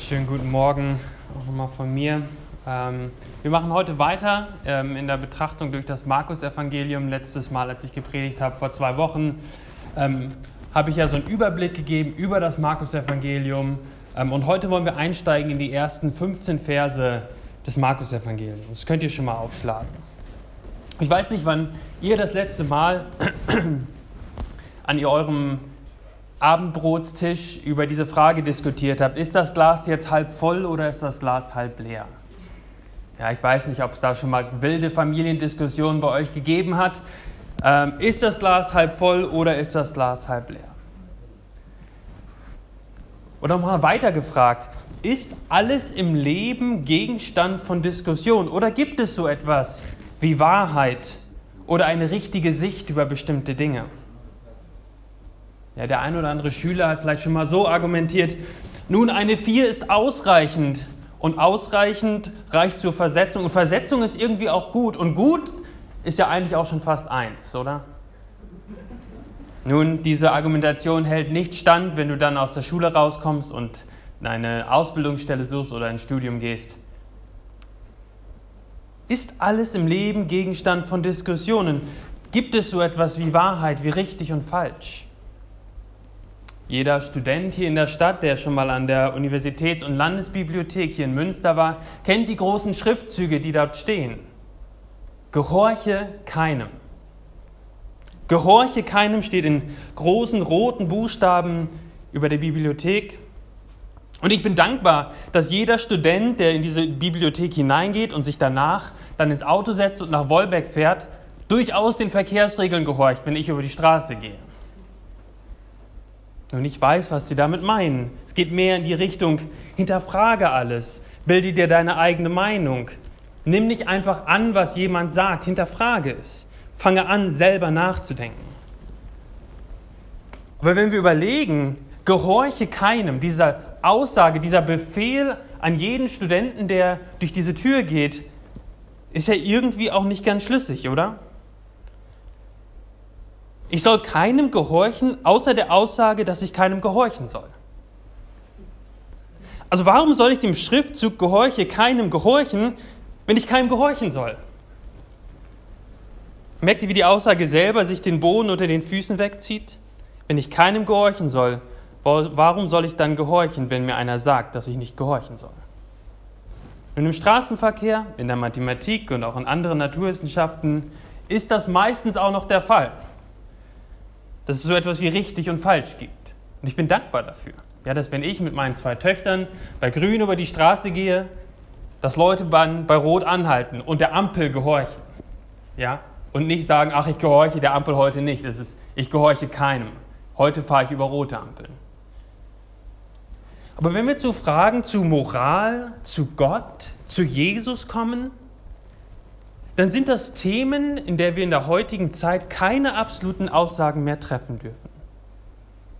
schönen guten Morgen auch nochmal von mir. Ähm, wir machen heute weiter ähm, in der Betrachtung durch das Markus-Evangelium. Letztes Mal, als ich gepredigt habe, vor zwei Wochen, ähm, habe ich ja so einen Überblick gegeben über das Markus-Evangelium. Ähm, und heute wollen wir einsteigen in die ersten 15 Verse des Markus-Evangeliums. Das könnt ihr schon mal aufschlagen. Ich weiß nicht, wann ihr das letzte Mal an eurem Abendbrotstisch über diese Frage diskutiert habt, ist das Glas jetzt halb voll oder ist das Glas halb leer? Ja, ich weiß nicht, ob es da schon mal wilde Familiendiskussionen bei euch gegeben hat. Ähm, ist das Glas halb voll oder ist das Glas halb leer? Oder mal weiter gefragt, ist alles im Leben Gegenstand von Diskussion oder gibt es so etwas wie Wahrheit oder eine richtige Sicht über bestimmte Dinge? Ja, der ein oder andere Schüler hat vielleicht schon mal so argumentiert, nun eine 4 ist ausreichend und ausreichend reicht zur Versetzung und Versetzung ist irgendwie auch gut und gut ist ja eigentlich auch schon fast 1, oder? Nun, diese Argumentation hält nicht stand, wenn du dann aus der Schule rauskommst und eine Ausbildungsstelle suchst oder ein Studium gehst. Ist alles im Leben Gegenstand von Diskussionen? Gibt es so etwas wie Wahrheit, wie richtig und falsch? Jeder Student hier in der Stadt, der schon mal an der Universitäts- und Landesbibliothek hier in Münster war, kennt die großen Schriftzüge, die dort stehen. Gehorche keinem. Gehorche keinem steht in großen roten Buchstaben über der Bibliothek. Und ich bin dankbar, dass jeder Student, der in diese Bibliothek hineingeht und sich danach dann ins Auto setzt und nach Wolbeck fährt, durchaus den Verkehrsregeln gehorcht, wenn ich über die Straße gehe. Und ich weiß, was sie damit meinen. Es geht mehr in die Richtung, hinterfrage alles, bilde dir deine eigene Meinung. Nimm nicht einfach an, was jemand sagt, hinterfrage es. Fange an, selber nachzudenken. Aber wenn wir überlegen, gehorche keinem, dieser Aussage, dieser Befehl an jeden Studenten, der durch diese Tür geht, ist ja irgendwie auch nicht ganz schlüssig, oder? Ich soll keinem gehorchen, außer der Aussage, dass ich keinem gehorchen soll. Also warum soll ich dem Schriftzug gehorche keinem gehorchen, wenn ich keinem gehorchen soll? Merkt ihr, wie die Aussage selber sich den Boden unter den Füßen wegzieht? Wenn ich keinem gehorchen soll, warum soll ich dann gehorchen, wenn mir einer sagt, dass ich nicht gehorchen soll? Und im Straßenverkehr, in der Mathematik und auch in anderen Naturwissenschaften ist das meistens auch noch der Fall dass es so etwas wie richtig und falsch gibt. Und ich bin dankbar dafür. Ja, dass wenn ich mit meinen zwei Töchtern bei Grün über die Straße gehe, dass Leute bei, Rot anhalten und der Ampel gehorchen. Ja, und nicht sagen, ach, ich gehorche der Ampel heute nicht. Es ist, ich gehorche keinem. Heute fahre ich über rote Ampeln. Aber wenn wir zu Fragen zu Moral, zu Gott, zu Jesus kommen, dann sind das Themen, in der wir in der heutigen Zeit keine absoluten Aussagen mehr treffen dürfen.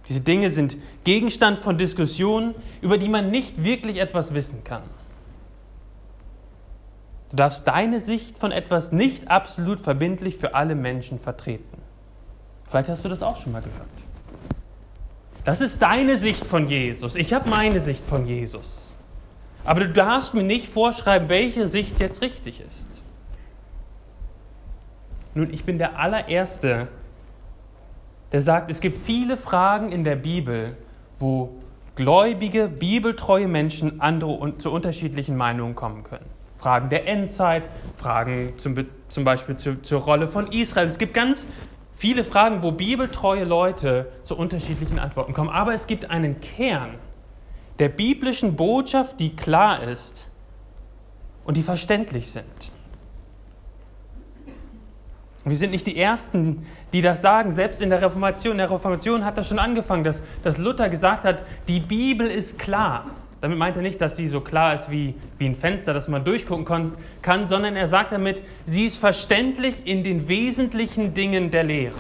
Diese Dinge sind Gegenstand von Diskussionen, über die man nicht wirklich etwas wissen kann. Du darfst deine Sicht von etwas nicht absolut verbindlich für alle Menschen vertreten. Vielleicht hast du das auch schon mal gehört. Das ist deine Sicht von Jesus. Ich habe meine Sicht von Jesus. Aber du darfst mir nicht vorschreiben, welche Sicht jetzt richtig ist. Nun, ich bin der allererste, der sagt, es gibt viele Fragen in der Bibel, wo gläubige, bibeltreue Menschen andere zu unterschiedlichen Meinungen kommen können. Fragen der Endzeit, Fragen zum, zum Beispiel zu, zur Rolle von Israel. Es gibt ganz viele Fragen, wo bibeltreue Leute zu unterschiedlichen Antworten kommen. Aber es gibt einen Kern der biblischen Botschaft, die klar ist und die verständlich sind. Wir sind nicht die Ersten, die das sagen. Selbst in der Reformation, in der Reformation hat das schon angefangen, dass, dass Luther gesagt hat, die Bibel ist klar. Damit meint er nicht, dass sie so klar ist wie, wie ein Fenster, das man durchgucken kann, sondern er sagt damit, sie ist verständlich in den wesentlichen Dingen der Lehre.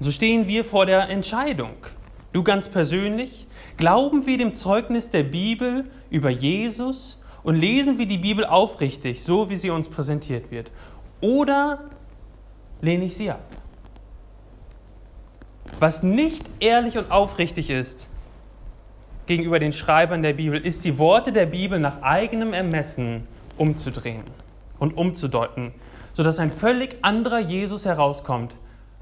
So stehen wir vor der Entscheidung. Du ganz persönlich, glauben wir dem Zeugnis der Bibel über Jesus und lesen wir die Bibel aufrichtig, so wie sie uns präsentiert wird? Oder lehne ich sie ab? was nicht ehrlich und aufrichtig ist gegenüber den Schreibern der Bibel, ist die Worte der Bibel nach eigenem Ermessen umzudrehen und umzudeuten, sodass ein völlig anderer Jesus herauskommt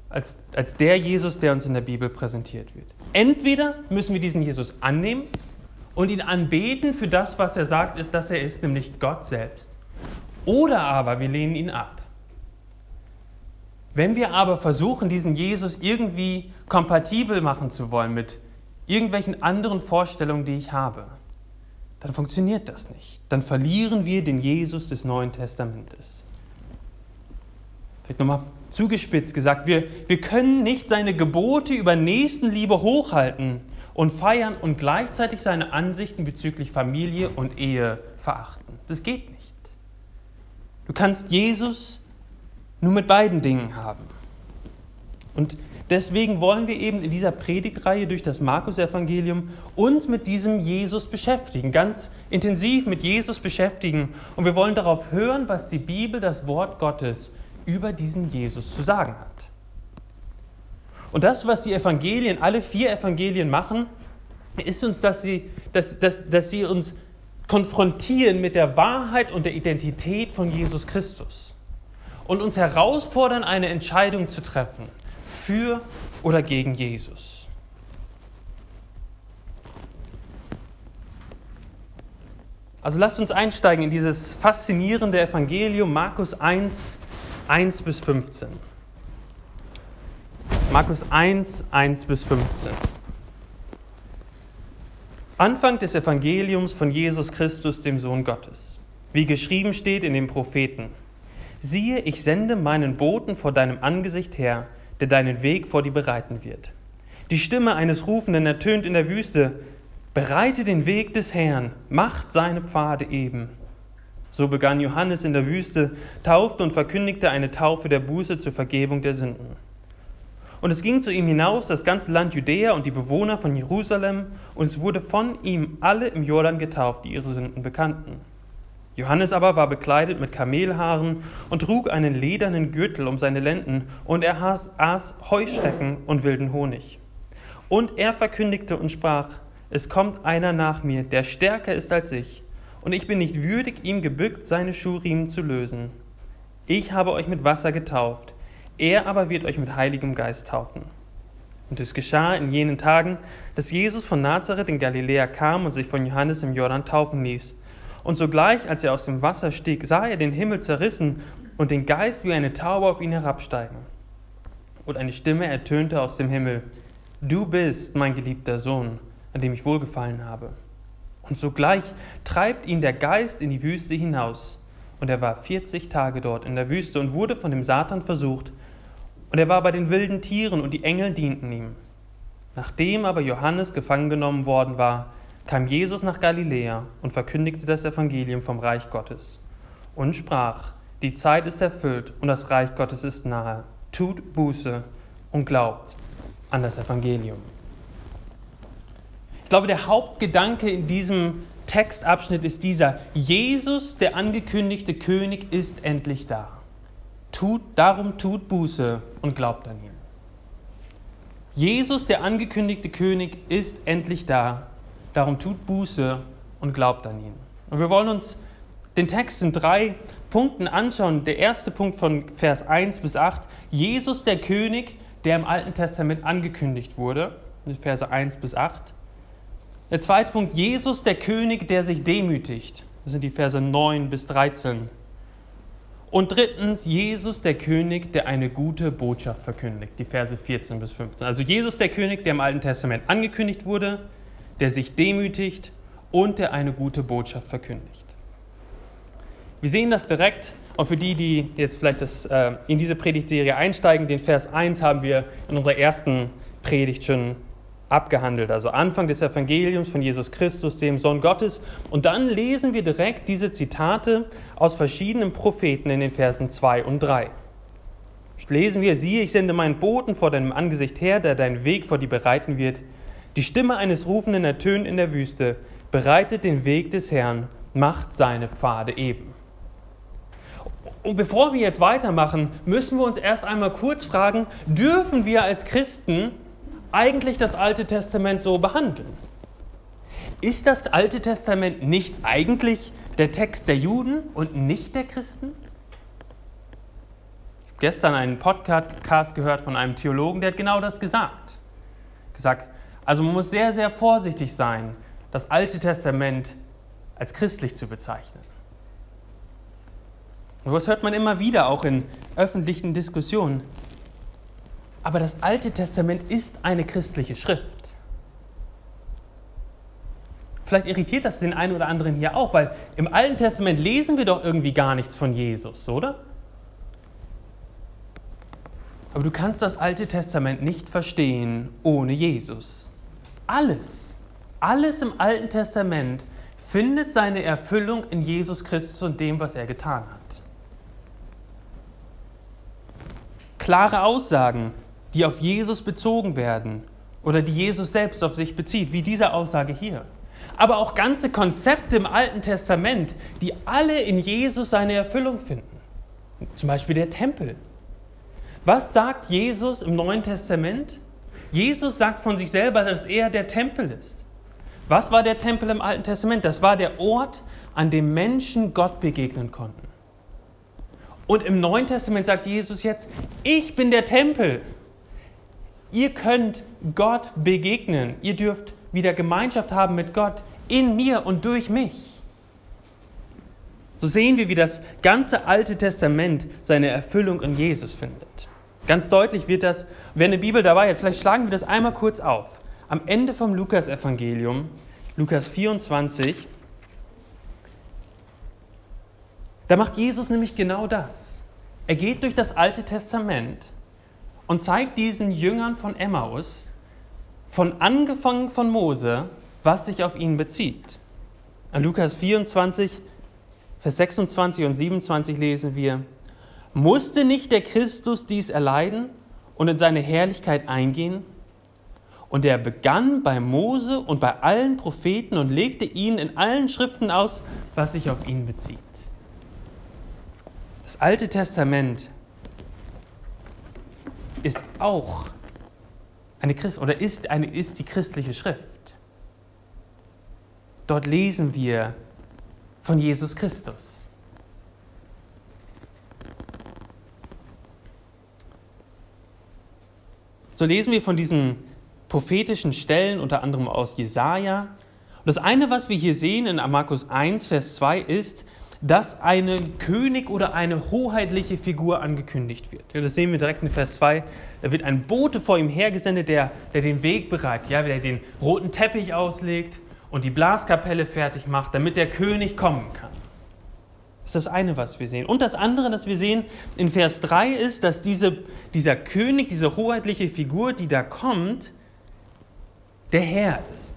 als, als der Jesus, der uns in der Bibel präsentiert wird. Entweder müssen wir diesen Jesus annehmen und ihn anbeten für das, was er sagt, ist, dass er ist, nämlich Gott selbst. Oder aber wir lehnen ihn ab. Wenn wir aber versuchen, diesen Jesus irgendwie kompatibel machen zu wollen mit irgendwelchen anderen Vorstellungen, die ich habe, dann funktioniert das nicht. Dann verlieren wir den Jesus des Neuen Testamentes. Vielleicht nochmal zugespitzt gesagt, wir, wir können nicht seine Gebote über Nächstenliebe hochhalten und feiern und gleichzeitig seine Ansichten bezüglich Familie und Ehe verachten. Das geht nicht. Du kannst Jesus nur mit beiden Dingen haben. Und deswegen wollen wir eben in dieser Predigtreihe durch das Markus-Evangelium uns mit diesem Jesus beschäftigen, ganz intensiv mit Jesus beschäftigen. Und wir wollen darauf hören, was die Bibel, das Wort Gottes, über diesen Jesus zu sagen hat. Und das, was die Evangelien, alle vier Evangelien machen, ist uns, dass sie, dass, dass, dass sie uns konfrontieren mit der Wahrheit und der Identität von Jesus Christus und uns herausfordern, eine Entscheidung zu treffen für oder gegen Jesus. Also lasst uns einsteigen in dieses faszinierende Evangelium Markus 1, 1 bis 15. Markus 1, 1 bis 15. Anfang des Evangeliums von Jesus Christus, dem Sohn Gottes. Wie geschrieben steht in den Propheten. Siehe, ich sende meinen Boten vor deinem Angesicht her, der deinen Weg vor dir bereiten wird. Die Stimme eines Rufenden ertönt in der Wüste, bereite den Weg des Herrn, macht seine Pfade eben. So begann Johannes in der Wüste, taufte und verkündigte eine Taufe der Buße zur Vergebung der Sünden. Und es ging zu ihm hinaus das ganze Land Judäa und die Bewohner von Jerusalem, und es wurde von ihm alle im Jordan getauft, die ihre Sünden bekannten. Johannes aber war bekleidet mit Kamelhaaren und trug einen ledernen Gürtel um seine Lenden, und er aß Heuschrecken und wilden Honig. Und er verkündigte und sprach, es kommt einer nach mir, der stärker ist als ich, und ich bin nicht würdig, ihm gebückt seine Schuhriemen zu lösen. Ich habe euch mit Wasser getauft, er aber wird euch mit Heiligem Geist taufen. Und es geschah in jenen Tagen, dass Jesus von Nazareth in Galiläa kam und sich von Johannes im Jordan taufen ließ. Und sogleich, als er aus dem Wasser stieg, sah er den Himmel zerrissen und den Geist wie eine Taube auf ihn herabsteigen. Und eine Stimme ertönte aus dem Himmel, Du bist mein geliebter Sohn, an dem ich wohlgefallen habe. Und sogleich treibt ihn der Geist in die Wüste hinaus. Und er war 40 Tage dort in der Wüste und wurde von dem Satan versucht. Und er war bei den wilden Tieren und die Engel dienten ihm. Nachdem aber Johannes gefangen genommen worden war, kam Jesus nach Galiläa und verkündigte das Evangelium vom Reich Gottes und sprach, die Zeit ist erfüllt und das Reich Gottes ist nahe. Tut Buße und glaubt an das Evangelium. Ich glaube, der Hauptgedanke in diesem Textabschnitt ist dieser, Jesus, der angekündigte König, ist endlich da. Tut, darum tut Buße und glaubt an ihn. Jesus, der angekündigte König, ist endlich da Darum tut Buße und glaubt an ihn. Und wir wollen uns den Text in drei Punkten anschauen. Der erste Punkt von Vers 1 bis 8, Jesus der König, der im Alten Testament angekündigt wurde, Verse 1 bis 8. Der zweite Punkt, Jesus der König, der sich demütigt. Das sind die Verse 9 bis 13. Und drittens, Jesus der König, der eine gute Botschaft verkündigt, die Verse 14 bis 15. Also Jesus der König, der im Alten Testament angekündigt wurde, der sich demütigt und der eine gute Botschaft verkündigt. Wir sehen das direkt und für die, die jetzt vielleicht das, äh, in diese Predigtserie einsteigen, den Vers 1 haben wir in unserer ersten Predigt schon abgehandelt, also Anfang des Evangeliums von Jesus Christus, dem Sohn Gottes. Und dann lesen wir direkt diese Zitate aus verschiedenen Propheten in den Versen 2 und 3. Lesen wir, siehe, ich sende meinen Boten vor deinem Angesicht her, der deinen Weg vor dir bereiten wird. Die Stimme eines Rufenden ertönt in der Wüste, bereitet den Weg des Herrn, macht seine Pfade eben. Und bevor wir jetzt weitermachen, müssen wir uns erst einmal kurz fragen, dürfen wir als Christen eigentlich das Alte Testament so behandeln? Ist das Alte Testament nicht eigentlich der Text der Juden und nicht der Christen? Ich habe gestern einen Podcast gehört von einem Theologen, der hat genau das gesagt. Gesagt, also man muss sehr, sehr vorsichtig sein, das Alte Testament als christlich zu bezeichnen. Und das hört man immer wieder auch in öffentlichen Diskussionen. Aber das Alte Testament ist eine christliche Schrift. Vielleicht irritiert das den einen oder anderen hier auch, weil im Alten Testament lesen wir doch irgendwie gar nichts von Jesus, oder? Aber du kannst das Alte Testament nicht verstehen ohne Jesus. Alles, alles im Alten Testament findet seine Erfüllung in Jesus Christus und dem, was er getan hat. Klare Aussagen, die auf Jesus bezogen werden oder die Jesus selbst auf sich bezieht, wie diese Aussage hier aber auch ganze Konzepte im Alten Testament, die alle in Jesus seine Erfüllung finden. Zum Beispiel der Tempel. Was sagt Jesus im Neuen Testament? Jesus sagt von sich selber, dass er der Tempel ist. Was war der Tempel im Alten Testament? Das war der Ort, an dem Menschen Gott begegnen konnten. Und im Neuen Testament sagt Jesus jetzt, ich bin der Tempel. Ihr könnt Gott begegnen. Ihr dürft wieder Gemeinschaft haben mit Gott in mir und durch mich. So sehen wir, wie das ganze Alte Testament seine Erfüllung in Jesus findet. Ganz deutlich wird das, wer eine Bibel dabei hat, vielleicht schlagen wir das einmal kurz auf. Am Ende vom Lukas-Evangelium, Lukas 24, da macht Jesus nämlich genau das. Er geht durch das Alte Testament und zeigt diesen Jüngern von Emmaus, von angefangen von Mose, was sich auf ihn bezieht. An Lukas 24, Vers 26 und 27 lesen wir, musste nicht der Christus dies erleiden und in seine Herrlichkeit eingehen? Und er begann bei Mose und bei allen Propheten und legte ihnen in allen Schriften aus, was sich auf ihn bezieht. Das Alte Testament ist auch eine Christ oder ist, eine, ist die christliche Schrift. Dort lesen wir von Jesus Christus. So lesen wir von diesen prophetischen Stellen, unter anderem aus Jesaja. Und das eine, was wir hier sehen in Markus 1, Vers 2, ist, dass ein König oder eine hoheitliche Figur angekündigt wird. Ja, das sehen wir direkt in Vers 2. Da wird ein Bote vor ihm hergesendet, der, der den Weg bereitet, ja, der den roten Teppich auslegt und die Blaskapelle fertig macht, damit der König kommen kann. Das ist das eine, was wir sehen. Und das andere, das wir sehen in Vers 3, ist, dass diese, dieser König, diese hoheitliche Figur, die da kommt, der Herr ist.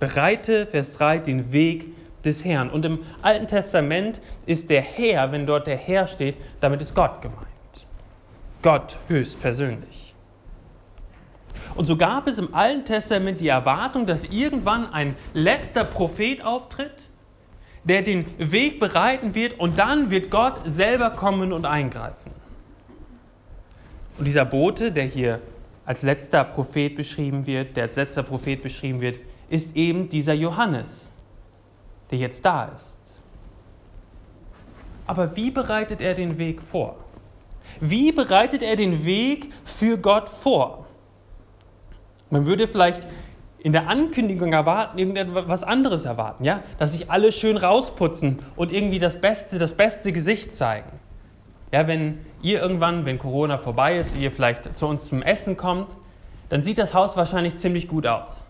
Bereite, Vers 3, den Weg des Herrn. Und im Alten Testament ist der Herr, wenn dort der Herr steht, damit ist Gott gemeint. Gott höchstpersönlich. Und so gab es im Alten Testament die Erwartung, dass irgendwann ein letzter Prophet auftritt, der den Weg bereiten wird und dann wird Gott selber kommen und eingreifen. Und dieser Bote, der hier als letzter Prophet beschrieben wird, der als letzter Prophet beschrieben wird, ist eben dieser Johannes der jetzt da ist. Aber wie bereitet er den Weg vor? Wie bereitet er den Weg für Gott vor? Man würde vielleicht in der Ankündigung erwarten, irgendetwas anderes erwarten, ja? Dass sich alle schön rausputzen und irgendwie das Beste, das beste Gesicht zeigen. Ja, wenn ihr irgendwann, wenn Corona vorbei ist, ihr vielleicht zu uns zum Essen kommt, dann sieht das Haus wahrscheinlich ziemlich gut aus.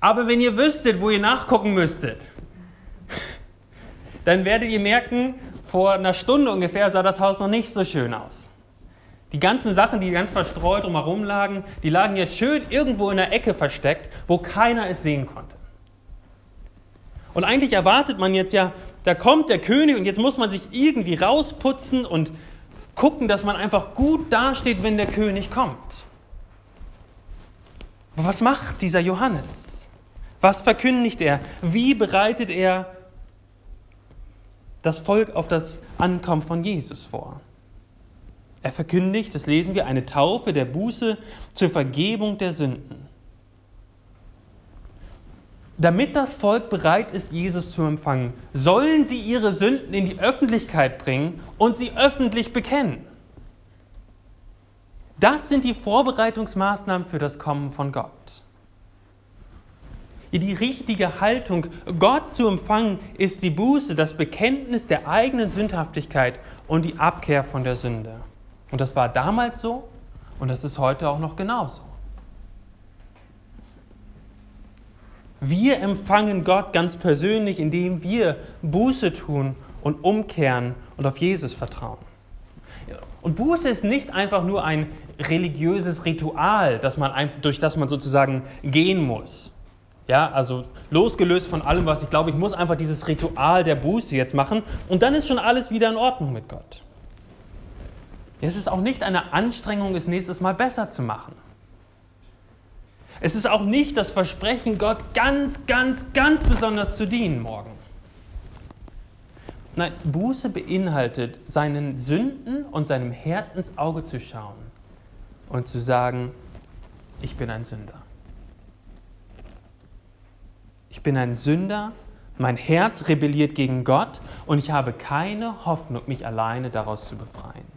Aber wenn ihr wüsstet, wo ihr nachgucken müsstet, dann werdet ihr merken, vor einer Stunde ungefähr sah das Haus noch nicht so schön aus. Die ganzen Sachen, die ganz verstreut drumherum lagen, die lagen jetzt schön irgendwo in der Ecke versteckt, wo keiner es sehen konnte. Und eigentlich erwartet man jetzt ja, da kommt der König und jetzt muss man sich irgendwie rausputzen und gucken, dass man einfach gut dasteht, wenn der König kommt. Aber was macht dieser Johannes? Was verkündigt er? Wie bereitet er das Volk auf das Ankommen von Jesus vor. Er verkündigt, das lesen wir, eine Taufe der Buße zur Vergebung der Sünden. Damit das Volk bereit ist, Jesus zu empfangen, sollen sie ihre Sünden in die Öffentlichkeit bringen und sie öffentlich bekennen. Das sind die Vorbereitungsmaßnahmen für das Kommen von Gott. Die richtige Haltung, Gott zu empfangen, ist die Buße, das Bekenntnis der eigenen Sündhaftigkeit und die Abkehr von der Sünde. Und das war damals so und das ist heute auch noch genauso. Wir empfangen Gott ganz persönlich, indem wir Buße tun und umkehren und auf Jesus vertrauen. Und Buße ist nicht einfach nur ein religiöses Ritual, das man, durch das man sozusagen gehen muss. Ja, also losgelöst von allem, was ich glaube, ich muss einfach dieses Ritual der Buße jetzt machen und dann ist schon alles wieder in Ordnung mit Gott. Es ist auch nicht eine Anstrengung, es nächstes Mal besser zu machen. Es ist auch nicht das Versprechen, Gott ganz, ganz, ganz besonders zu dienen morgen. Nein, Buße beinhaltet, seinen Sünden und seinem Herz ins Auge zu schauen und zu sagen, ich bin ein Sünder. Ich bin ein Sünder, mein Herz rebelliert gegen Gott und ich habe keine Hoffnung, mich alleine daraus zu befreien.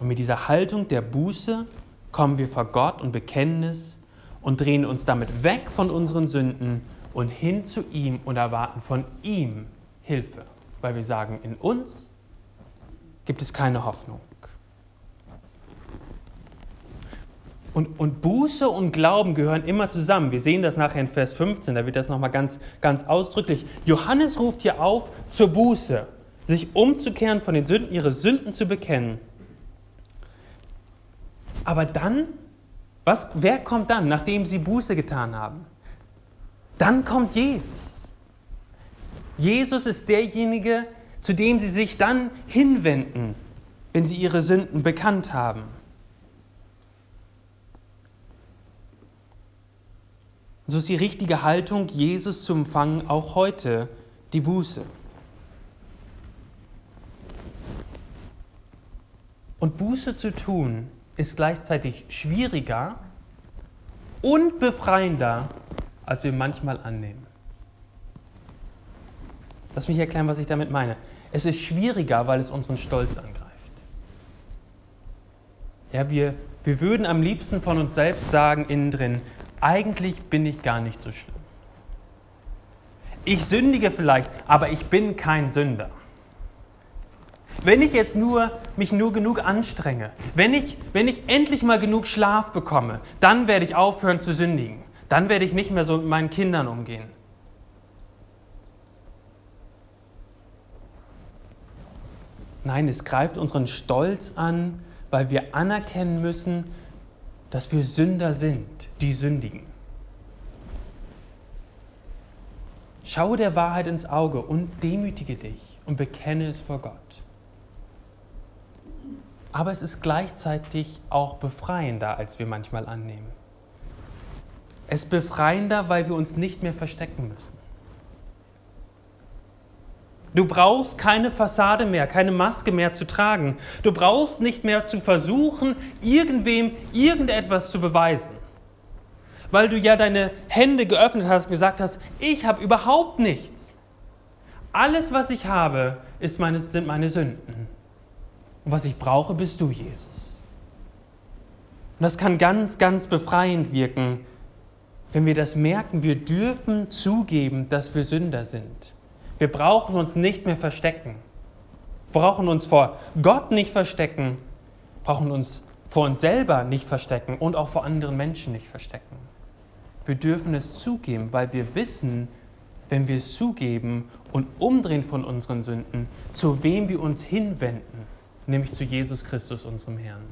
Und mit dieser Haltung der Buße kommen wir vor Gott und bekennen es und drehen uns damit weg von unseren Sünden und hin zu ihm und erwarten von ihm Hilfe, weil wir sagen, in uns gibt es keine Hoffnung. Und, und, Buße und Glauben gehören immer zusammen. Wir sehen das nachher in Vers 15, da wird das nochmal ganz, ganz ausdrücklich. Johannes ruft hier auf zur Buße, sich umzukehren von den Sünden, ihre Sünden zu bekennen aber dann, was, wer kommt dann, nachdem sie Buße getan haben? Dann kommt Jesus. Jesus ist derjenige, zu dem sie sich dann hinwenden, wenn sie ihre Sünden bekannt haben. So ist die richtige Haltung, Jesus zu empfangen, auch heute die Buße. Und Buße zu tun ist gleichzeitig schwieriger und befreiender, als wir manchmal annehmen. Lass mich erklären, was ich damit meine. Es ist schwieriger, weil es unseren Stolz angreift. Ja, wir, wir würden am liebsten von uns selbst sagen, innen drin, eigentlich bin ich gar nicht so schlimm. Ich sündige vielleicht, aber ich bin kein Sünder. Wenn ich jetzt nur mich nur genug anstrenge, wenn ich, wenn ich endlich mal genug Schlaf bekomme, dann werde ich aufhören zu sündigen. Dann werde ich nicht mehr so mit meinen Kindern umgehen. Nein, es greift unseren Stolz an, weil wir anerkennen müssen, dass wir Sünder sind, die sündigen. Schaue der Wahrheit ins Auge und demütige dich und bekenne es vor Gott aber es ist gleichzeitig auch befreiender, als wir manchmal annehmen. Es ist befreiender, weil wir uns nicht mehr verstecken müssen. Du brauchst keine Fassade mehr, keine Maske mehr zu tragen. Du brauchst nicht mehr zu versuchen, irgendwem irgendetwas zu beweisen. Weil du ja deine Hände geöffnet hast und gesagt hast, ich habe überhaupt nichts. Alles, was ich habe, meine, sind meine Sünden. Und was ich brauche, bist du, Jesus. Und das kann ganz, ganz befreiend wirken, wenn wir das merken. Wir dürfen zugeben, dass wir Sünder sind. Wir brauchen uns nicht mehr verstecken. Wir brauchen uns vor Gott nicht verstecken, brauchen uns vor uns selber nicht verstecken und auch vor anderen Menschen nicht verstecken. Wir dürfen es zugeben, weil wir wissen, wenn wir es zugeben und umdrehen von unseren Sünden, zu wem wir uns hinwenden nämlich zu Jesus Christus, unserem Herrn.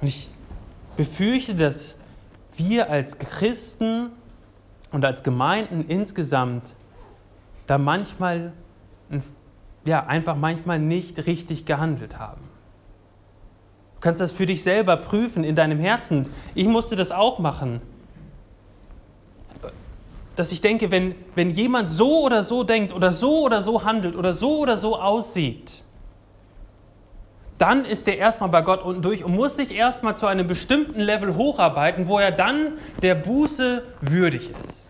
Und ich befürchte, dass wir als Christen und als Gemeinden insgesamt da manchmal, ja, einfach manchmal nicht richtig gehandelt haben. Du kannst das für dich selber prüfen in deinem Herzen. Ich musste das auch machen. dass ich denke, wenn, wenn jemand so oder so denkt oder so oder so handelt oder so oder so aussieht, dann ist er erstmal bei Gott unten durch und muss sich erstmal zu einem bestimmten Level hocharbeiten, wo er dann der Buße würdig ist.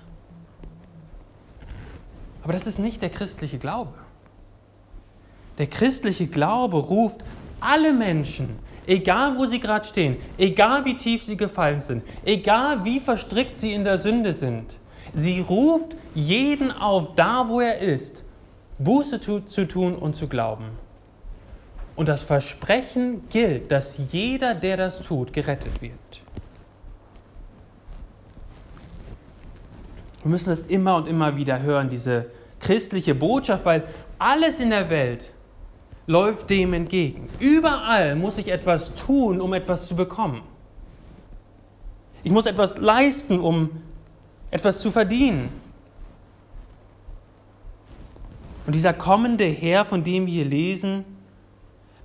Aber das ist nicht der christliche Glaube. Der christliche Glaube ruft alle Menschen, egal wo sie gerade stehen, egal wie tief sie gefallen sind, egal wie verstrickt sie in der Sünde sind, sie ruft jeden auf, da wo er ist, Buße zu tun und zu glauben. Und das Versprechen gilt, dass jeder, der das tut, gerettet wird. Wir müssen das immer und immer wieder hören, diese christliche Botschaft, weil alles in der Welt läuft dem entgegen. Überall muss ich etwas tun, um etwas zu bekommen. Ich muss etwas leisten, um etwas zu verdienen. Und dieser kommende Herr, von dem wir hier lesen,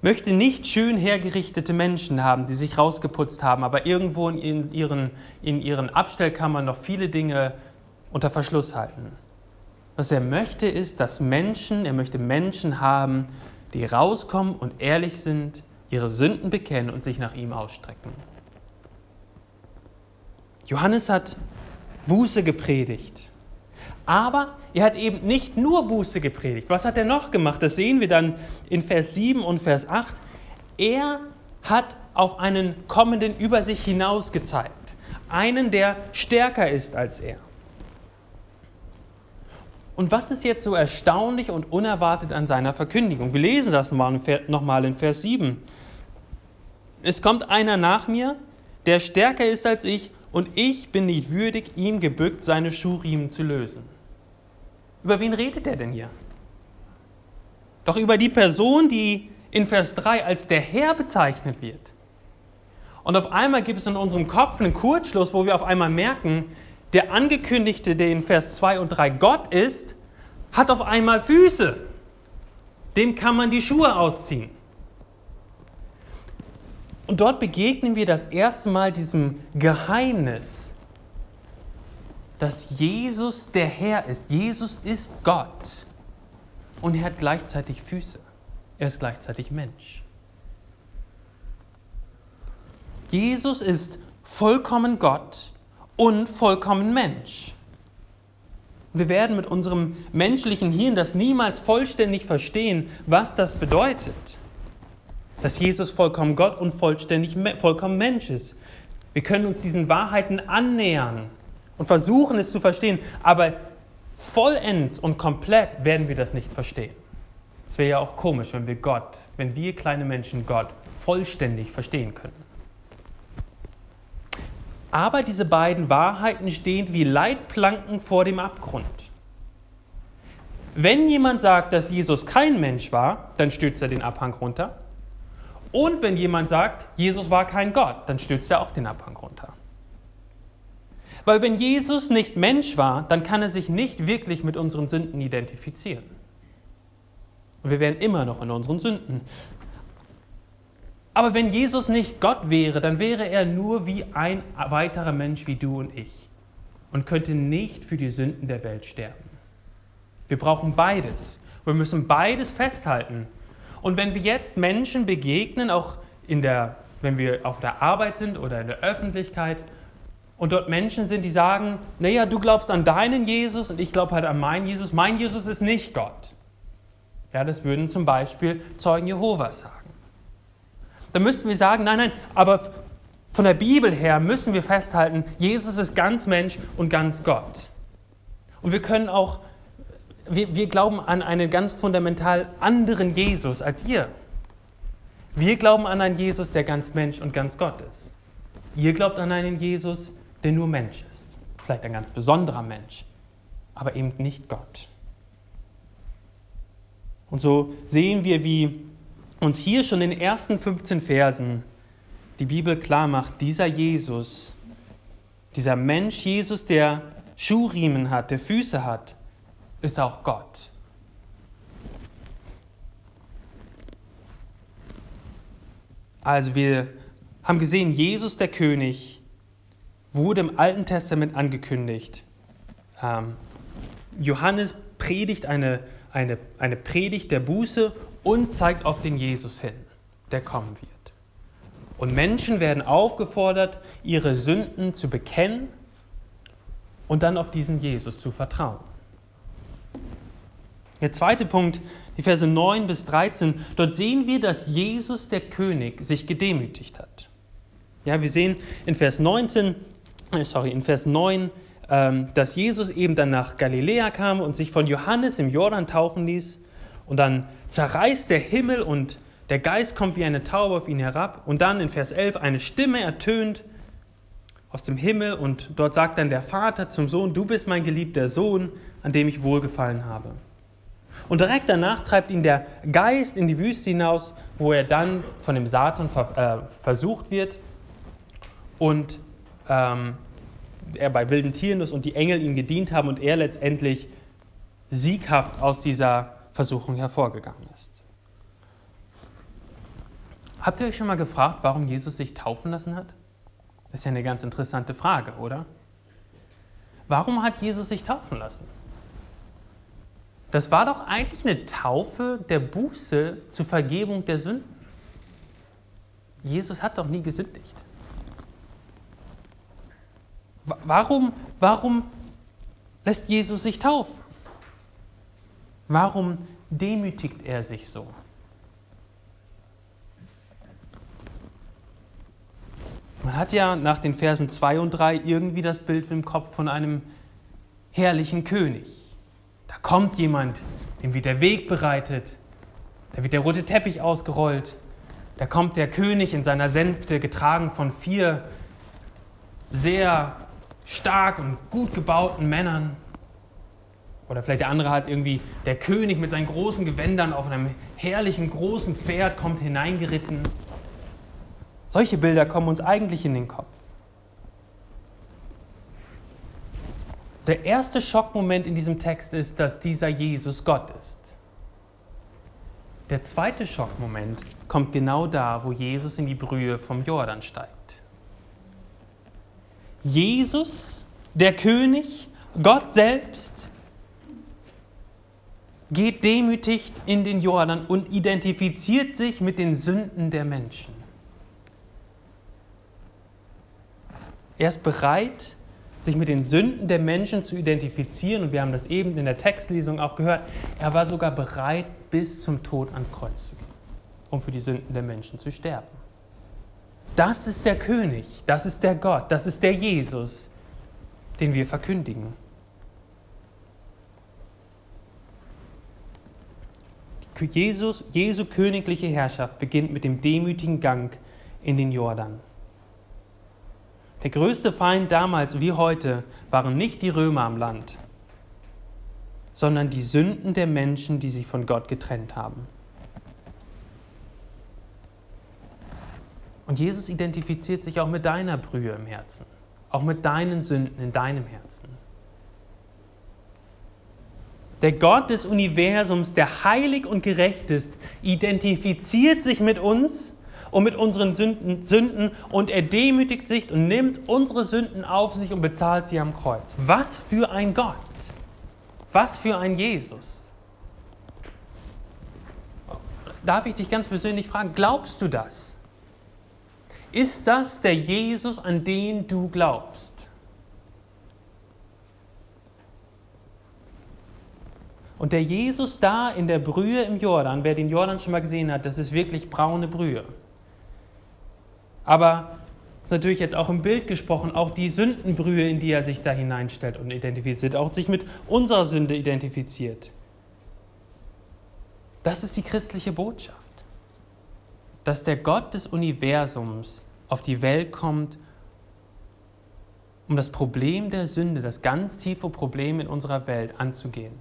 möchte nicht schön hergerichtete Menschen haben, die sich rausgeputzt haben, aber irgendwo in ihren, in ihren Abstellkammern noch viele Dinge unter Verschluss halten. Was er möchte, ist, dass Menschen, er möchte Menschen haben, die rauskommen und ehrlich sind, ihre Sünden bekennen und sich nach ihm ausstrecken. Johannes hat Buße gepredigt. Aber er hat eben nicht nur Buße gepredigt. Was hat er noch gemacht? Das sehen wir dann in Vers 7 und Vers 8. Er hat auf einen kommenden über sich hinaus gezeigt. Einen, der stärker ist als er. Und was ist jetzt so erstaunlich und unerwartet an seiner Verkündigung? Wir lesen das nochmal in Vers 7. Es kommt einer nach mir, der stärker ist als ich, und ich bin nicht würdig, ihm gebückt seine Schuhriemen zu lösen. Über wen redet er denn hier? Doch über die Person, die in Vers 3 als der Herr bezeichnet wird. Und auf einmal gibt es in unserem Kopf einen Kurzschluss, wo wir auf einmal merken, der Angekündigte, der in Vers 2 und 3 Gott ist, hat auf einmal Füße. Dem kann man die Schuhe ausziehen. Und dort begegnen wir das erste Mal diesem Geheimnis, dass Jesus der Herr ist. Jesus ist Gott. Und er hat gleichzeitig Füße. Er ist gleichzeitig Mensch. Jesus ist vollkommen Gott und vollkommen Mensch. Wir werden mit unserem menschlichen Hirn das niemals vollständig verstehen, was das bedeutet. Dass Jesus vollkommen Gott und vollständig, vollkommen Mensch ist. Wir können uns diesen Wahrheiten annähern und versuchen es zu verstehen, aber vollends und komplett werden wir das nicht verstehen. Es wäre ja auch komisch, wenn wir Gott, wenn wir kleine Menschen Gott vollständig verstehen könnten. Aber diese beiden Wahrheiten stehen wie Leitplanken vor dem Abgrund. Wenn jemand sagt, dass Jesus kein Mensch war, dann stürzt er den Abhang runter. Und wenn jemand sagt, Jesus war kein Gott, dann stürzt er auch den Abhang runter. Weil wenn Jesus nicht Mensch war, dann kann er sich nicht wirklich mit unseren Sünden identifizieren. Und wir wären immer noch in unseren Sünden. Aber wenn Jesus nicht Gott wäre, dann wäre er nur wie ein weiterer Mensch wie du und ich und könnte nicht für die Sünden der Welt sterben. Wir brauchen beides. Wir müssen beides festhalten. Und wenn wir jetzt Menschen begegnen, auch in der, wenn wir auf der Arbeit sind oder in der Öffentlichkeit, und dort Menschen sind, die sagen, naja, du glaubst an deinen Jesus und ich glaube halt an meinen Jesus. Mein Jesus ist nicht Gott. Ja, das würden zum Beispiel Zeugen Jehovas sagen dann müssten wir sagen, nein, nein, aber von der Bibel her müssen wir festhalten, Jesus ist ganz Mensch und ganz Gott. Und wir können auch, wir, wir glauben an einen ganz fundamental anderen Jesus als ihr. Wir glauben an einen Jesus, der ganz Mensch und ganz Gott ist. Ihr glaubt an einen Jesus, der nur Mensch ist. Vielleicht ein ganz besonderer Mensch, aber eben nicht Gott. Und so sehen wir, wie uns hier schon in den ersten 15 Versen die Bibel klar macht, dieser Jesus, dieser Mensch Jesus, der Schuhriemen hat, der Füße hat, ist auch Gott. Also wir haben gesehen, Jesus der König wurde im Alten Testament angekündigt ähm, Johannes predigt eine, eine, eine Predigt der Buße und zeigt auf den Jesus hin, der kommen wird. Und Menschen werden aufgefordert, ihre Sünden zu bekennen und dann auf diesen Jesus zu vertrauen. Der zweite Punkt, die Verse 9 bis 13, dort sehen wir, dass Jesus der König sich gedemütigt hat. Ja, wir sehen in Vers 19, äh, sorry, in Vers 9, ähm, dass Jesus eben dann nach Galiläa kam und sich von Johannes im Jordan taufen ließ. Und dann zerreißt der Himmel und der Geist kommt wie eine Taube auf ihn herab. Und dann in Vers 11 eine Stimme ertönt aus dem Himmel und dort sagt dann der Vater zum Sohn, du bist mein geliebter Sohn, an dem ich wohlgefallen habe. Und direkt danach treibt ihn der Geist in die Wüste hinaus, wo er dann von dem Satan ver, äh, versucht wird und ähm, er bei wilden Tieren ist und die Engel ihm gedient haben und er letztendlich sieghaft aus dieser Versuchung hervorgegangen ist. Habt ihr euch schon mal gefragt, warum Jesus sich taufen lassen hat? Das ist ja eine ganz interessante Frage, oder? Warum hat Jesus sich taufen lassen? Das war doch eigentlich eine Taufe der Buße zur Vergebung der Sünden. Jesus hat doch nie gesündigt. Warum, warum lässt Jesus sich taufen? Warum demütigt er sich so? Man hat ja nach den Versen 2 und 3 irgendwie das Bild im Kopf von einem herrlichen König. Da kommt jemand, dem wird der Weg bereitet, da wird der rote Teppich ausgerollt, da kommt der König in seiner Sänfte, getragen von vier sehr stark und gut gebauten Männern. Oder vielleicht der andere hat irgendwie, der König mit seinen großen Gewändern auf einem herrlichen großen Pferd kommt hineingeritten. Solche Bilder kommen uns eigentlich in den Kopf. Der erste Schockmoment in diesem Text ist, dass dieser Jesus Gott ist. Der zweite Schockmoment kommt genau da, wo Jesus in die Brühe vom Jordan steigt. Jesus, der König, Gott selbst, geht demütig in den Jordan und identifiziert sich mit den Sünden der Menschen. Er ist bereit, sich mit den Sünden der Menschen zu identifizieren. Und wir haben das eben in der Textlesung auch gehört. Er war sogar bereit, bis zum Tod ans Kreuz zu gehen, um für die Sünden der Menschen zu sterben. Das ist der König, das ist der Gott, das ist der Jesus, den wir verkündigen. Jesus, Jesu königliche Herrschaft beginnt mit dem demütigen Gang in den Jordan. Der größte Feind damals wie heute waren nicht die Römer am Land, sondern die Sünden der Menschen, die sich von Gott getrennt haben. Und Jesus identifiziert sich auch mit deiner Brühe im Herzen, auch mit deinen Sünden in deinem Herzen. Der Gott des Universums, der heilig und gerecht ist, identifiziert sich mit uns und mit unseren Sünden, Sünden und er demütigt sich und nimmt unsere Sünden auf sich und bezahlt sie am Kreuz. Was für ein Gott! Was für ein Jesus! Darf ich dich ganz persönlich fragen, glaubst du das? Ist das der Jesus, an den du glaubst? Und der Jesus da in der Brühe im Jordan, wer den Jordan schon mal gesehen hat, das ist wirklich braune Brühe. Aber ist natürlich jetzt auch im Bild gesprochen, auch die Sündenbrühe, in die er sich da hineinstellt und identifiziert, auch sich mit unserer Sünde identifiziert. Das ist die christliche Botschaft dass der Gott des Universums auf die Welt kommt, um das Problem der Sünde, das ganz tiefe Problem in unserer Welt anzugehen.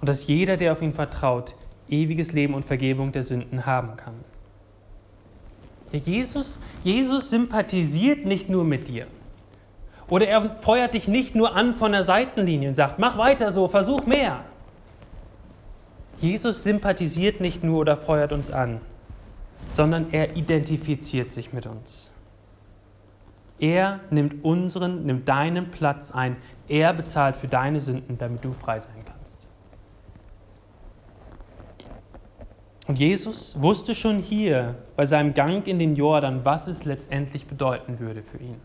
Und dass jeder, der auf ihn vertraut, ewiges Leben und Vergebung der Sünden haben kann. Jesus, Jesus sympathisiert nicht nur mit dir. Oder er feuert dich nicht nur an von der Seitenlinie und sagt, mach weiter so, versuch mehr. Jesus sympathisiert nicht nur oder feuert uns an, sondern er identifiziert sich mit uns. Er nimmt unseren, nimmt deinen Platz ein. Er bezahlt für deine Sünden, damit du frei sein kannst. Und Jesus wusste schon hier bei seinem Gang in den Jordan, was es letztendlich bedeuten würde für ihn.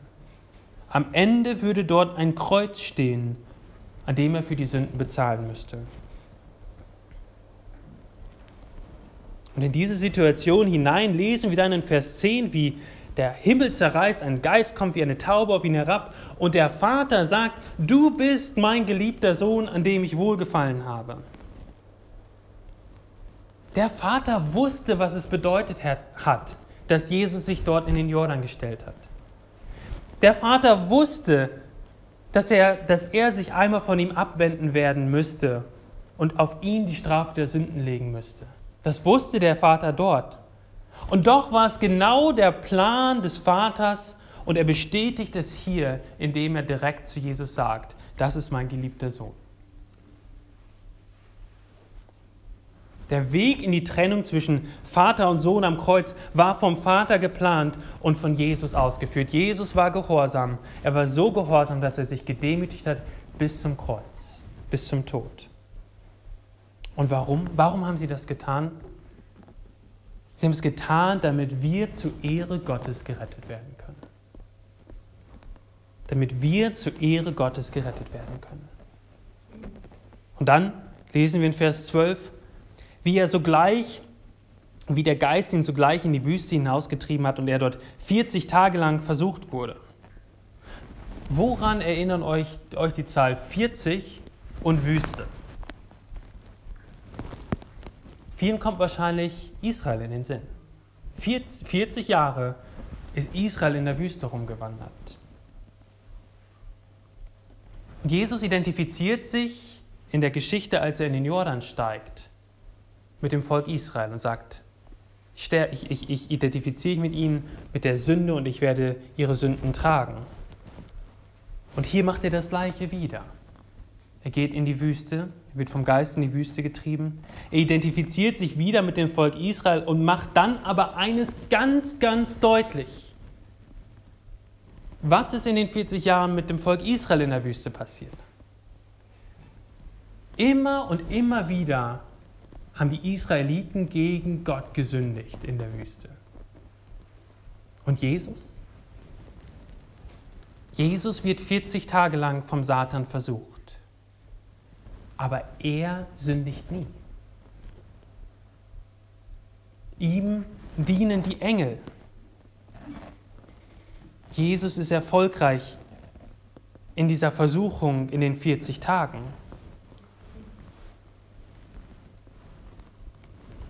Am Ende würde dort ein Kreuz stehen, an dem er für die Sünden bezahlen müsste. Und in diese Situation hinein lesen wir dann in Vers 10, wie der Himmel zerreißt, ein Geist kommt wie eine Taube auf ihn herab und der Vater sagt, du bist mein geliebter Sohn, an dem ich wohlgefallen habe. Der Vater wusste, was es bedeutet hat, dass Jesus sich dort in den Jordan gestellt hat. Der Vater wusste, dass er, dass er sich einmal von ihm abwenden werden müsste und auf ihn die Strafe der Sünden legen müsste. Das wusste der Vater dort. Und doch war es genau der Plan des Vaters und er bestätigt es hier, indem er direkt zu Jesus sagt, das ist mein geliebter Sohn. Der Weg in die Trennung zwischen Vater und Sohn am Kreuz war vom Vater geplant und von Jesus ausgeführt. Jesus war gehorsam. Er war so gehorsam, dass er sich gedemütigt hat bis zum Kreuz, bis zum Tod. Und warum? Warum haben sie das getan? Sie haben es getan, damit wir zur Ehre Gottes gerettet werden können. Damit wir zur Ehre Gottes gerettet werden können. Und dann lesen wir in Vers 12, wie er sogleich, wie der Geist ihn sogleich in die Wüste hinausgetrieben hat und er dort 40 Tage lang versucht wurde. Woran erinnern euch, euch die Zahl 40 und Wüste? Vielen kommt wahrscheinlich Israel in den Sinn. 40 Jahre ist Israel in der Wüste rumgewandert. Jesus identifiziert sich in der Geschichte, als er in den Jordan steigt, mit dem Volk Israel und sagt, ich, ich, ich identifiziere mich mit ihnen, mit der Sünde und ich werde ihre Sünden tragen. Und hier macht er das gleiche wieder. Er geht in die Wüste, wird vom Geist in die Wüste getrieben. Er identifiziert sich wieder mit dem Volk Israel und macht dann aber eines ganz, ganz deutlich. Was ist in den 40 Jahren mit dem Volk Israel in der Wüste passiert? Immer und immer wieder haben die Israeliten gegen Gott gesündigt in der Wüste. Und Jesus? Jesus wird 40 Tage lang vom Satan versucht. Aber er sündigt nie. Ihm dienen die Engel. Jesus ist erfolgreich in dieser Versuchung in den 40 Tagen.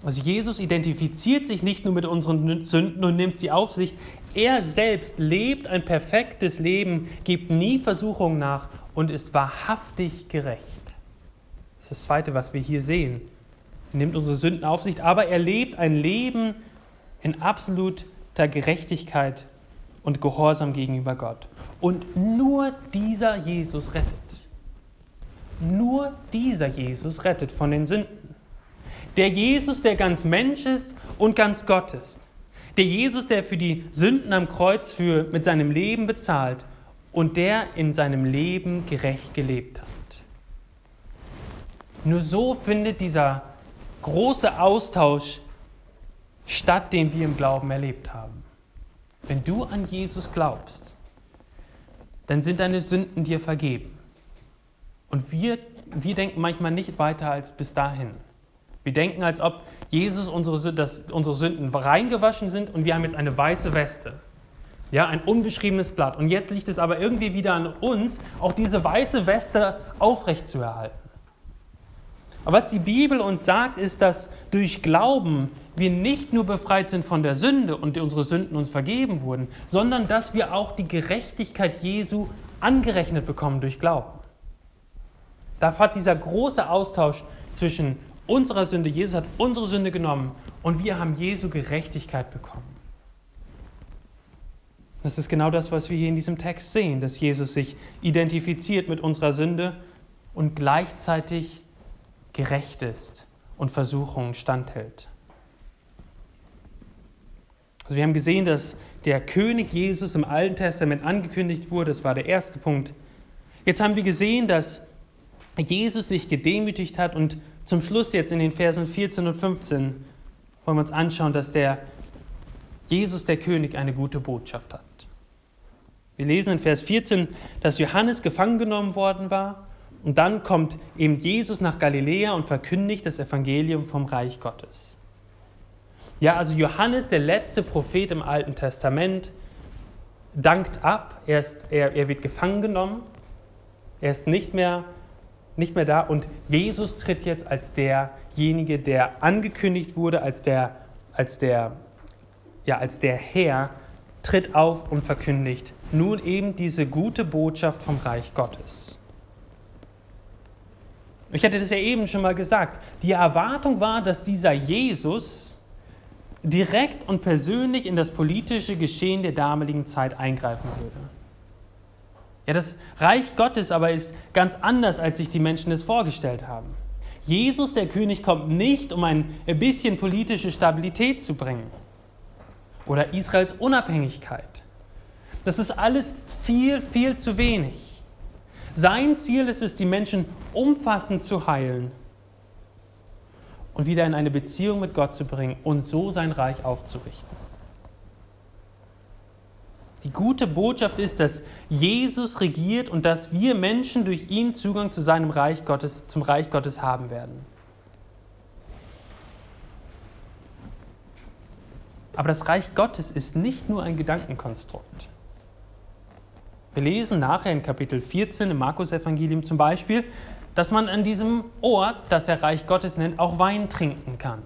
Also Jesus identifiziert sich nicht nur mit unseren Sünden und nimmt sie auf sich, er selbst lebt ein perfektes Leben, gibt nie Versuchungen nach und ist wahrhaftig gerecht. Das ist das Zweite, was wir hier sehen. Er nimmt unsere Sünden auf sich, aber er lebt ein Leben in absoluter Gerechtigkeit und Gehorsam gegenüber Gott. Und nur dieser Jesus rettet. Nur dieser Jesus rettet von den Sünden. Der Jesus, der ganz Mensch ist und ganz Gott ist. Der Jesus, der für die Sünden am Kreuz für, mit seinem Leben bezahlt und der in seinem Leben gerecht gelebt hat. Nur so findet dieser große Austausch statt, den wir im Glauben erlebt haben. Wenn du an Jesus glaubst, dann sind deine Sünden dir vergeben. Und wir, wir denken manchmal nicht weiter als bis dahin. Wir denken, als ob Jesus unsere, dass unsere Sünden reingewaschen sind und wir haben jetzt eine weiße Weste. Ja, ein unbeschriebenes Blatt. Und jetzt liegt es aber irgendwie wieder an uns, auch diese weiße Weste aufrechtzuerhalten. Aber was die Bibel uns sagt, ist, dass durch Glauben wir nicht nur befreit sind von der Sünde und unsere Sünden uns vergeben wurden, sondern dass wir auch die Gerechtigkeit Jesu angerechnet bekommen durch Glauben. Da hat dieser große Austausch zwischen unserer Sünde. Jesus hat unsere Sünde genommen und wir haben Jesu Gerechtigkeit bekommen. Das ist genau das, was wir hier in diesem Text sehen, dass Jesus sich identifiziert mit unserer Sünde und gleichzeitig gerecht ist und Versuchungen standhält. Also wir haben gesehen, dass der König Jesus im Alten Testament angekündigt wurde. Das war der erste Punkt. Jetzt haben wir gesehen, dass Jesus sich gedemütigt hat und zum Schluss jetzt in den Versen 14 und 15 wollen wir uns anschauen, dass der Jesus, der König, eine gute Botschaft hat. Wir lesen in Vers 14, dass Johannes gefangen genommen worden war und dann kommt eben Jesus nach Galiläa und verkündigt das Evangelium vom Reich Gottes. Ja, also Johannes, der letzte Prophet im Alten Testament, dankt ab, er, ist, er, er wird gefangen genommen, er ist nicht mehr, nicht mehr da und Jesus tritt jetzt als derjenige, der angekündigt wurde, als der, als der, ja, als der Herr, tritt auf und verkündigt nun eben diese gute Botschaft vom Reich Gottes. Ich hatte das ja eben schon mal gesagt. Die Erwartung war, dass dieser Jesus direkt und persönlich in das politische Geschehen der damaligen Zeit eingreifen würde. Ja, das Reich Gottes aber ist ganz anders, als sich die Menschen es vorgestellt haben. Jesus, der König, kommt nicht, um ein bisschen politische Stabilität zu bringen oder Israels Unabhängigkeit. Das ist alles viel, viel zu wenig. Sein Ziel ist es, die Menschen umfassend zu heilen und wieder in eine Beziehung mit Gott zu bringen und so sein Reich aufzurichten. Die gute Botschaft ist, dass Jesus regiert und dass wir Menschen durch ihn Zugang zu seinem Reich Gottes, zum Reich Gottes haben werden. Aber das Reich Gottes ist nicht nur ein Gedankenkonstrukt. Wir lesen nachher in Kapitel 14 im Markus-Evangelium zum Beispiel, dass man an diesem Ort, das er Reich Gottes nennt, auch Wein trinken kann.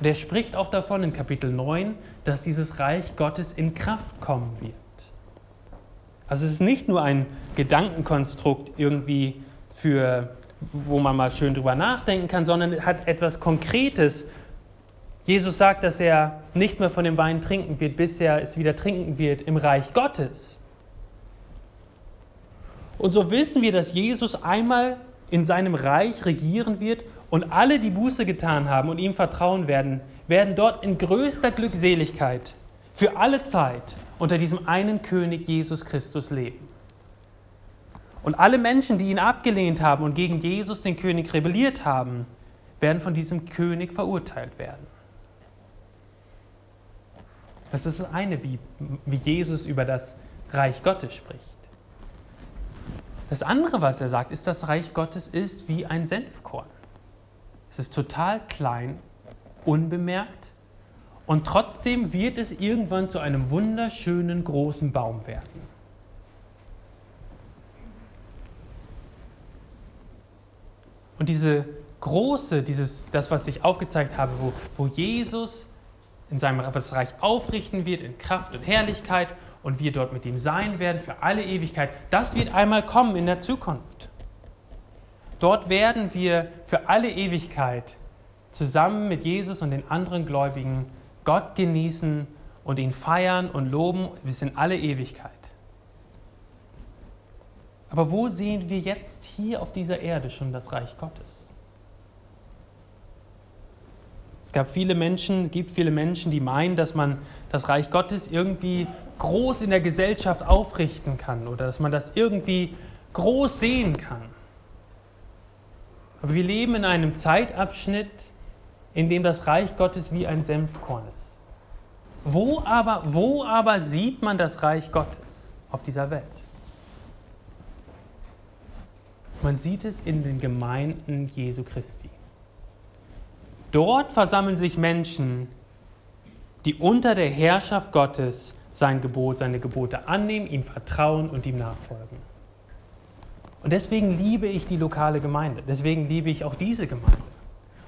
Der spricht auch davon in Kapitel 9, dass dieses Reich Gottes in Kraft kommen wird. Also es ist nicht nur ein Gedankenkonstrukt irgendwie für, wo man mal schön drüber nachdenken kann, sondern hat etwas Konkretes, Jesus sagt, dass er nicht mehr von dem Wein trinken wird, bis er es wieder trinken wird im Reich Gottes. Und so wissen wir, dass Jesus einmal in seinem Reich regieren wird und alle, die Buße getan haben und ihm vertrauen werden, werden dort in größter Glückseligkeit für alle Zeit unter diesem einen König Jesus Christus leben. Und alle Menschen, die ihn abgelehnt haben und gegen Jesus, den König, rebelliert haben, werden von diesem König verurteilt werden. Das ist das eine, wie, wie Jesus über das Reich Gottes spricht. Das andere, was er sagt, ist, das Reich Gottes ist wie ein Senfkorn. Es ist total klein, unbemerkt und trotzdem wird es irgendwann zu einem wunderschönen großen Baum werden. Und diese große, dieses, das, was ich aufgezeigt habe, wo, wo Jesus in seinem Reich aufrichten wird in Kraft und Herrlichkeit und wir dort mit ihm sein werden für alle Ewigkeit. Das wird einmal kommen in der Zukunft. Dort werden wir für alle Ewigkeit zusammen mit Jesus und den anderen Gläubigen Gott genießen und ihn feiern und loben bis in alle Ewigkeit. Aber wo sehen wir jetzt hier auf dieser Erde schon das Reich Gottes? Es gab viele Menschen, gibt viele Menschen, die meinen, dass man das Reich Gottes irgendwie groß in der Gesellschaft aufrichten kann oder dass man das irgendwie groß sehen kann. Aber wir leben in einem Zeitabschnitt, in dem das Reich Gottes wie ein Senfkorn ist. Wo aber, wo aber sieht man das Reich Gottes auf dieser Welt? Man sieht es in den Gemeinden Jesu Christi. Dort versammeln sich Menschen, die unter der Herrschaft Gottes sein Gebot, seine Gebote annehmen, ihm vertrauen und ihm nachfolgen. Und deswegen liebe ich die lokale Gemeinde. Deswegen liebe ich auch diese Gemeinde.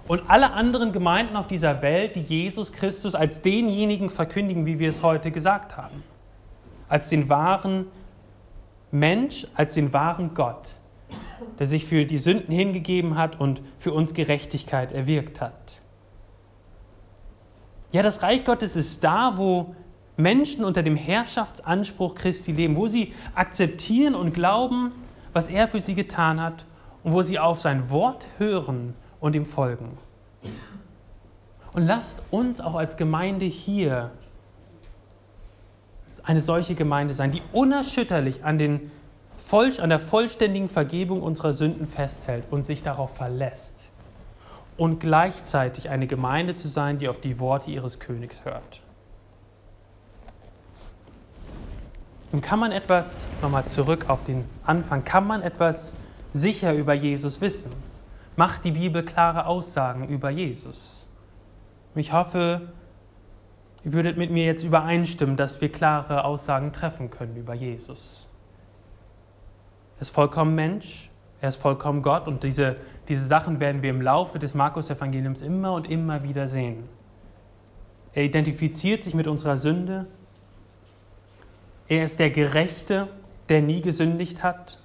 Und alle anderen Gemeinden auf dieser Welt, die Jesus Christus als denjenigen verkündigen, wie wir es heute gesagt haben. Als den wahren Mensch, als den wahren Gott der sich für die Sünden hingegeben hat und für uns Gerechtigkeit erwirkt hat. Ja, das Reich Gottes ist da, wo Menschen unter dem Herrschaftsanspruch Christi leben, wo sie akzeptieren und glauben, was er für sie getan hat und wo sie auf sein Wort hören und ihm folgen. Und lasst uns auch als Gemeinde hier eine solche Gemeinde sein, die unerschütterlich an, den, an der vollständigen Vergebung unserer Sünden festhält und sich darauf verlässt. Und gleichzeitig eine Gemeinde zu sein, die auf die Worte ihres Königs hört. Und kann man etwas, nochmal zurück auf den Anfang, kann man etwas sicher über Jesus wissen? Macht die Bibel klare Aussagen über Jesus? Ich hoffe, ihr würdet mit mir jetzt übereinstimmen, dass wir klare Aussagen treffen können über Jesus. Er ist vollkommen Mensch, er ist vollkommen Gott und diese, diese Sachen werden wir im Laufe des Markus-Evangeliums immer und immer wieder sehen. Er identifiziert sich mit unserer Sünde, er ist der Gerechte, der nie gesündigt hat.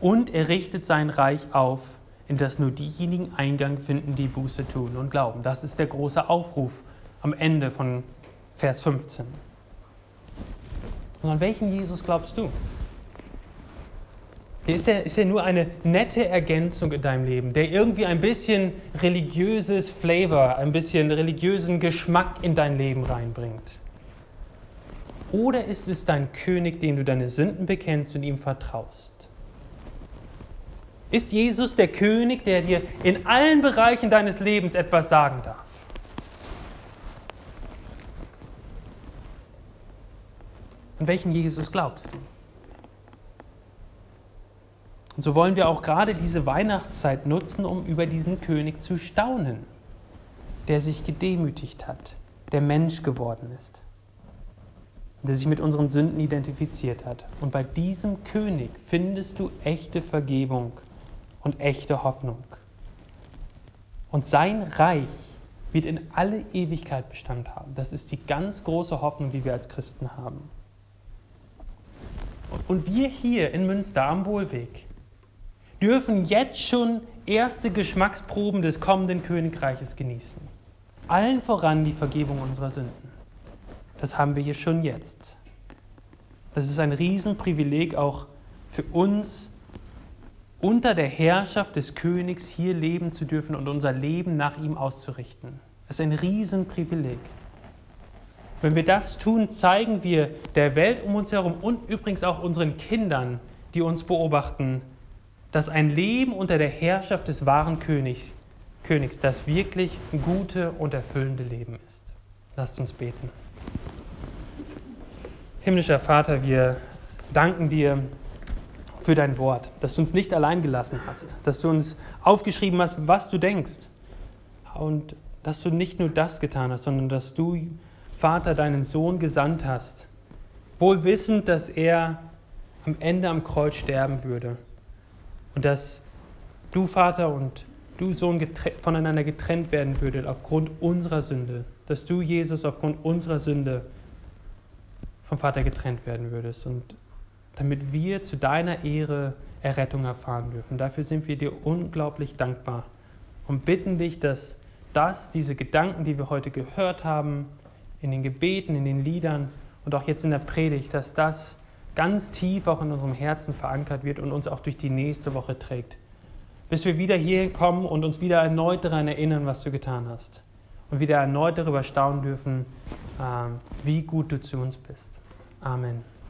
Und er richtet sein Reich auf, in das nur diejenigen Eingang finden, die Buße tun und glauben. Das ist der große Aufruf am Ende von Vers 15. Und an welchen Jesus glaubst du? Ist er, ist er nur eine nette Ergänzung in deinem Leben, der irgendwie ein bisschen religiöses Flavor, ein bisschen religiösen Geschmack in dein Leben reinbringt? Oder ist es dein König, dem du deine Sünden bekennst und ihm vertraust? Ist Jesus der König, der dir in allen Bereichen deines Lebens etwas sagen darf? An welchen Jesus glaubst du? Und so wollen wir auch gerade diese Weihnachtszeit nutzen, um über diesen König zu staunen, der sich gedemütigt hat, der Mensch geworden ist der sich mit unseren Sünden identifiziert hat. Und bei diesem König findest du echte Vergebung und echte Hoffnung. Und sein Reich wird in alle Ewigkeit Bestand haben. Das ist die ganz große Hoffnung, die wir als Christen haben. Und wir hier in Münster am Wohlweg dürfen jetzt schon erste Geschmacksproben des kommenden Königreiches genießen. Allen voran die Vergebung unserer Sünden das haben wir hier schon jetzt. Das ist ein Riesenprivileg auch für uns, unter der Herrschaft des Königs hier leben zu dürfen und unser Leben nach ihm auszurichten. Das ist ein Riesenprivileg. Wenn wir das tun, zeigen wir der Welt um uns herum und übrigens auch unseren Kindern, die uns beobachten, dass ein Leben unter der Herrschaft des wahren Königs, Königs das wirklich gute und erfüllende Leben ist. Lasst uns beten. Himmlischer Vater, wir danken dir für dein Wort, dass du uns nicht allein gelassen hast, dass du uns aufgeschrieben hast, was du denkst. Und dass du nicht nur das getan hast, sondern dass du, Vater, deinen Sohn gesandt hast, wohl wissend, dass er am Ende am Kreuz sterben würde. Und dass du, Vater, und du, Sohn, voneinander getrennt werden würdet aufgrund unserer Sünde. Dass du, Jesus, aufgrund unserer Sünde vom Vater getrennt werden würdest und damit wir zu deiner Ehre Errettung erfahren dürfen. Dafür sind wir dir unglaublich dankbar und bitten dich, dass das, diese Gedanken, die wir heute gehört haben, in den Gebeten, in den Liedern und auch jetzt in der Predigt, dass das ganz tief auch in unserem Herzen verankert wird und uns auch durch die nächste Woche trägt. Bis wir wieder hierhin kommen und uns wieder erneut daran erinnern, was du getan hast. Und wieder erneut darüber staunen dürfen, ähm, wie gut du zu uns bist. Amen.